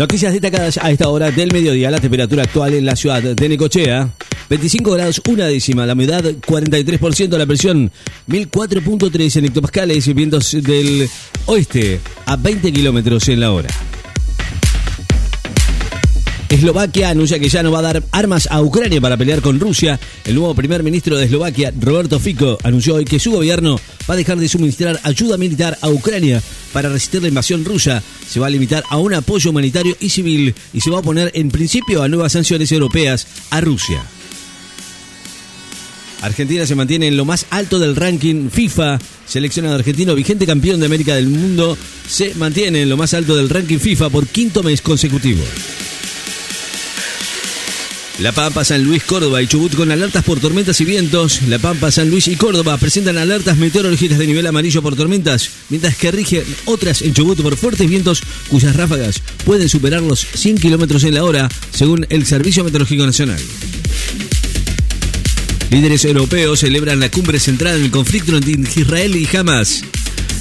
Noticias destacadas a esta hora del mediodía. La temperatura actual en la ciudad de Necochea. 25 grados, una décima. La humedad, 43%. La presión, 1004.3 en hectopascales. Vientos del oeste a 20 kilómetros en la hora. Eslovaquia anuncia que ya no va a dar armas a Ucrania para pelear con Rusia. El nuevo primer ministro de Eslovaquia, Roberto Fico, anunció hoy que su gobierno va a dejar de suministrar ayuda militar a Ucrania para resistir la invasión rusa. Se va a limitar a un apoyo humanitario y civil y se va a poner en principio a nuevas sanciones europeas a Rusia. Argentina se mantiene en lo más alto del ranking FIFA. Seleccionado argentino, vigente campeón de América del Mundo, se mantiene en lo más alto del ranking FIFA por quinto mes consecutivo. La Pampa, San Luis, Córdoba y Chubut con alertas por tormentas y vientos. La Pampa, San Luis y Córdoba presentan alertas meteorológicas de nivel amarillo por tormentas, mientras que rigen otras en Chubut por fuertes vientos cuyas ráfagas pueden superar los 100 kilómetros en la hora, según el Servicio Meteorológico Nacional. Líderes europeos celebran la cumbre centrada en el conflicto entre Israel y Hamas.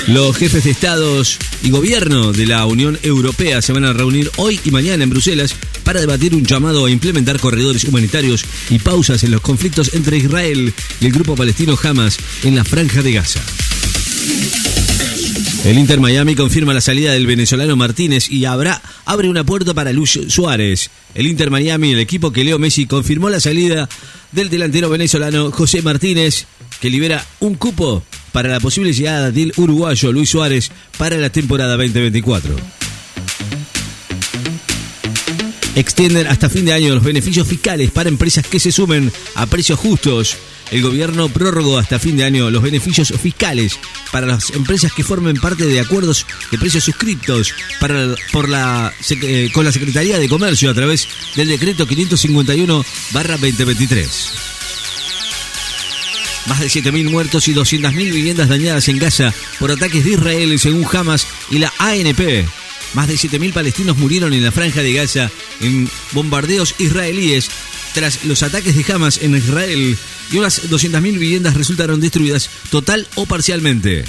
Los jefes de estados y gobierno de la Unión Europea se van a reunir hoy y mañana en Bruselas para debatir un llamado a implementar corredores humanitarios y pausas en los conflictos entre Israel y el grupo palestino Hamas en la franja de Gaza. El Inter Miami confirma la salida del venezolano Martínez y abre una puerta para Luis Suárez. El Inter Miami, el equipo que Leo Messi confirmó la salida del delantero venezolano José Martínez, que libera un cupo para la posible llegada del uruguayo Luis Suárez para la temporada 2024. Extienden hasta fin de año los beneficios fiscales para empresas que se sumen a precios justos. El gobierno prorrogó hasta fin de año los beneficios fiscales para las empresas que formen parte de acuerdos de precios suscriptos para, por la, eh, con la Secretaría de Comercio a través del decreto 551-2023. Más de 7.000 muertos y 200.000 viviendas dañadas en Gaza por ataques de Israel según Hamas y la ANP. Más de 7.000 palestinos murieron en la franja de Gaza en bombardeos israelíes tras los ataques de Hamas en Israel y unas 200.000 viviendas resultaron destruidas total o parcialmente.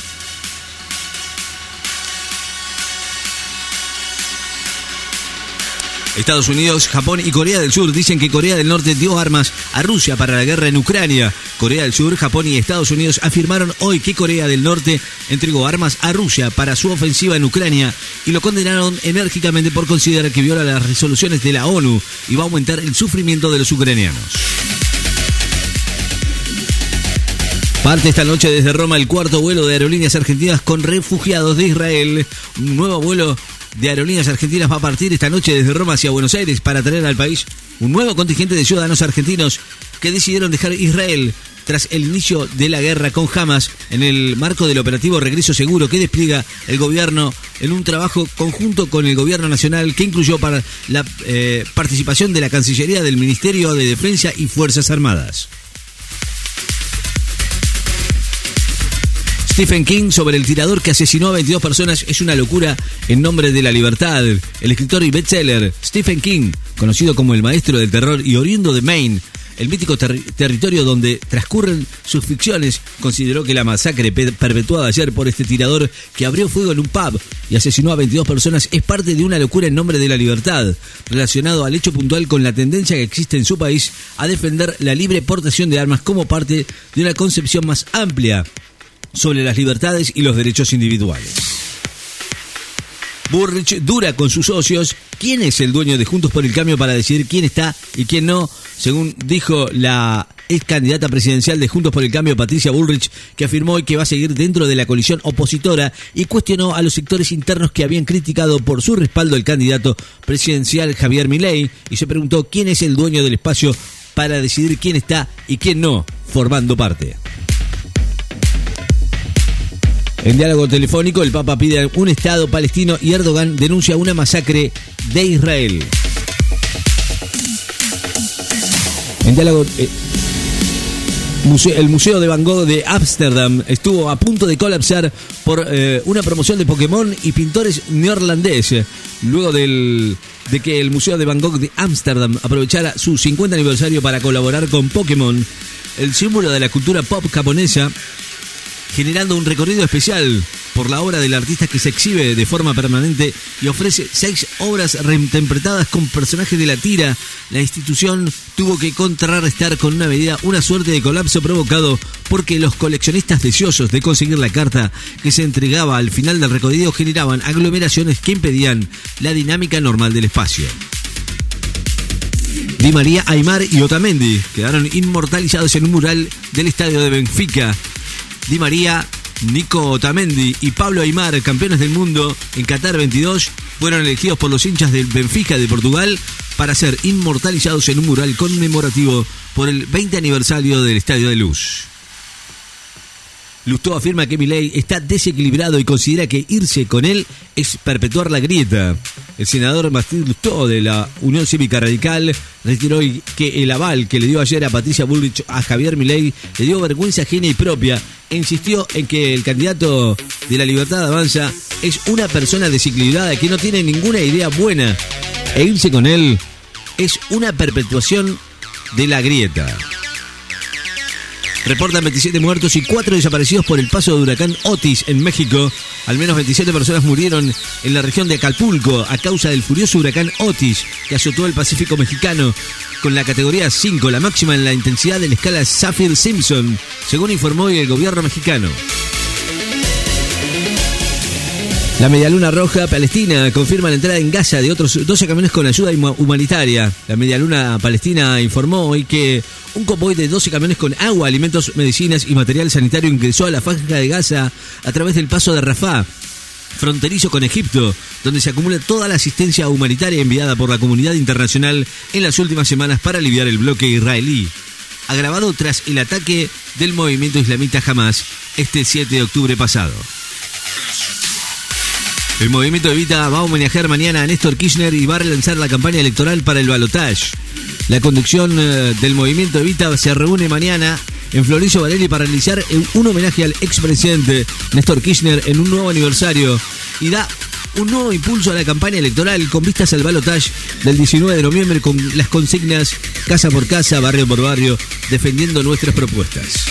Estados Unidos, Japón y Corea del Sur dicen que Corea del Norte dio armas a Rusia para la guerra en Ucrania. Corea del Sur, Japón y Estados Unidos afirmaron hoy que Corea del Norte entregó armas a Rusia para su ofensiva en Ucrania y lo condenaron enérgicamente por considerar que viola las resoluciones de la ONU y va a aumentar el sufrimiento de los ucranianos. Parte esta noche desde Roma el cuarto vuelo de aerolíneas argentinas con refugiados de Israel. Un nuevo vuelo de aerolíneas argentinas va a partir esta noche desde Roma hacia Buenos Aires para traer al país un nuevo contingente de ciudadanos argentinos que decidieron dejar Israel tras el inicio de la guerra con Hamas en el marco del operativo Regreso Seguro que despliega el gobierno en un trabajo conjunto con el gobierno nacional que incluyó para la eh, participación de la Cancillería del Ministerio de Defensa y Fuerzas Armadas. Stephen King sobre el tirador que asesinó a 22 personas es una locura en nombre de la libertad. El escritor y bestseller Stephen King, conocido como el maestro del terror y oriundo de Maine, el mítico territorio donde transcurren sus ficciones, consideró que la masacre perpetuada ayer por este tirador que abrió fuego en un pub y asesinó a 22 personas es parte de una locura en nombre de la libertad, relacionado al hecho puntual con la tendencia que existe en su país a defender la libre portación de armas como parte de una concepción más amplia sobre las libertades y los derechos individuales. Burrich dura con sus socios. ¿Quién es el dueño de Juntos por el Cambio para decidir quién está y quién no? Según dijo la ex candidata presidencial de Juntos por el Cambio, Patricia Bullrich, que afirmó que va a seguir dentro de la coalición opositora y cuestionó a los sectores internos que habían criticado por su respaldo al candidato presidencial Javier Milei y se preguntó quién es el dueño del espacio para decidir quién está y quién no formando parte. En diálogo telefónico, el Papa pide un Estado palestino y Erdogan denuncia una masacre de Israel. En diálogo. Eh, el Museo de Van Gogh de Ámsterdam estuvo a punto de colapsar por eh, una promoción de Pokémon y pintores neerlandeses. Luego del, de que el Museo de Van Gogh de Ámsterdam aprovechara su 50 aniversario para colaborar con Pokémon, el símbolo de la cultura pop japonesa generando un recorrido especial por la obra del artista que se exhibe de forma permanente y ofrece seis obras reinterpretadas con personajes de la tira. La institución tuvo que contrarrestar con una medida una suerte de colapso provocado porque los coleccionistas deseosos de conseguir la carta que se entregaba al final del recorrido generaban aglomeraciones que impedían la dinámica normal del espacio. Di María, Aymar y Otamendi quedaron inmortalizados en un mural del estadio de Benfica. Di María, Nico Otamendi y Pablo Aymar, campeones del mundo en Qatar 22, fueron elegidos por los hinchas del Benfica de Portugal para ser inmortalizados en un mural conmemorativo por el 20 aniversario del Estadio de Luz. Lustó afirma que Milei está desequilibrado y considera que irse con él es perpetuar la grieta. El senador Martín Lustó de la Unión Cívica Radical retiró que el aval que le dio ayer a Patricia Bullrich a Javier Milei le dio vergüenza ajena y propia insistió en que el candidato de la Libertad Avanza es una persona desequilibrada que no tiene ninguna idea buena e irse con él es una perpetuación de la grieta. Reportan 27 muertos y 4 desaparecidos por el paso de huracán Otis en México. Al menos 27 personas murieron en la región de Acapulco a causa del furioso huracán Otis que azotó el Pacífico mexicano con la categoría 5, la máxima en la intensidad de la escala Saffir-Simpson, según informó hoy el gobierno mexicano. La Medialuna Roja Palestina confirma la entrada en Gaza de otros 12 camiones con ayuda humanitaria. La Medialuna Palestina informó hoy que un convoy de 12 camiones con agua, alimentos, medicinas y material sanitario ingresó a la franja de Gaza a través del paso de Rafah, fronterizo con Egipto, donde se acumula toda la asistencia humanitaria enviada por la comunidad internacional en las últimas semanas para aliviar el bloque israelí. Agravado tras el ataque del movimiento islamita Hamas este 7 de octubre pasado. El movimiento Evita va a homenajear mañana a Néstor Kirchner y va a relanzar la campaña electoral para el balotaje. La conducción eh, del movimiento Evita se reúne mañana en Florencio Varelli para realizar un homenaje al expresidente Néstor Kirchner en un nuevo aniversario y da un nuevo impulso a la campaña electoral con vistas al balotaje del 19 de noviembre con las consignas casa por casa, barrio por barrio, defendiendo nuestras propuestas.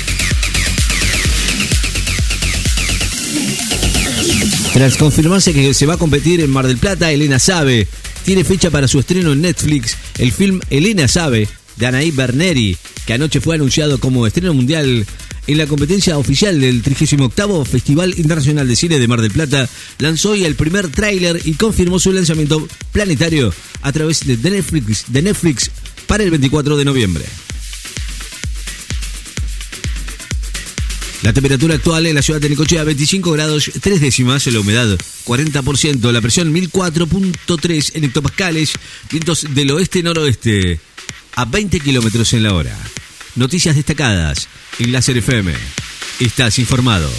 Tras confirmarse que se va a competir en Mar del Plata, Elena Sabe tiene fecha para su estreno en Netflix el film Elena Sabe de Anaí Berneri, que anoche fue anunciado como estreno mundial en la competencia oficial del 38 Festival Internacional de Cine de Mar del Plata, lanzó hoy el primer tráiler y confirmó su lanzamiento planetario a través de Netflix, de Netflix para el 24 de noviembre. La temperatura actual en la ciudad de Necochea 25 grados 3 décimas, la humedad 40%, la presión 1004.3 en hectopascales, vientos del oeste-noroeste a 20 kilómetros en la hora. Noticias destacadas en Láser FM. Estás informado.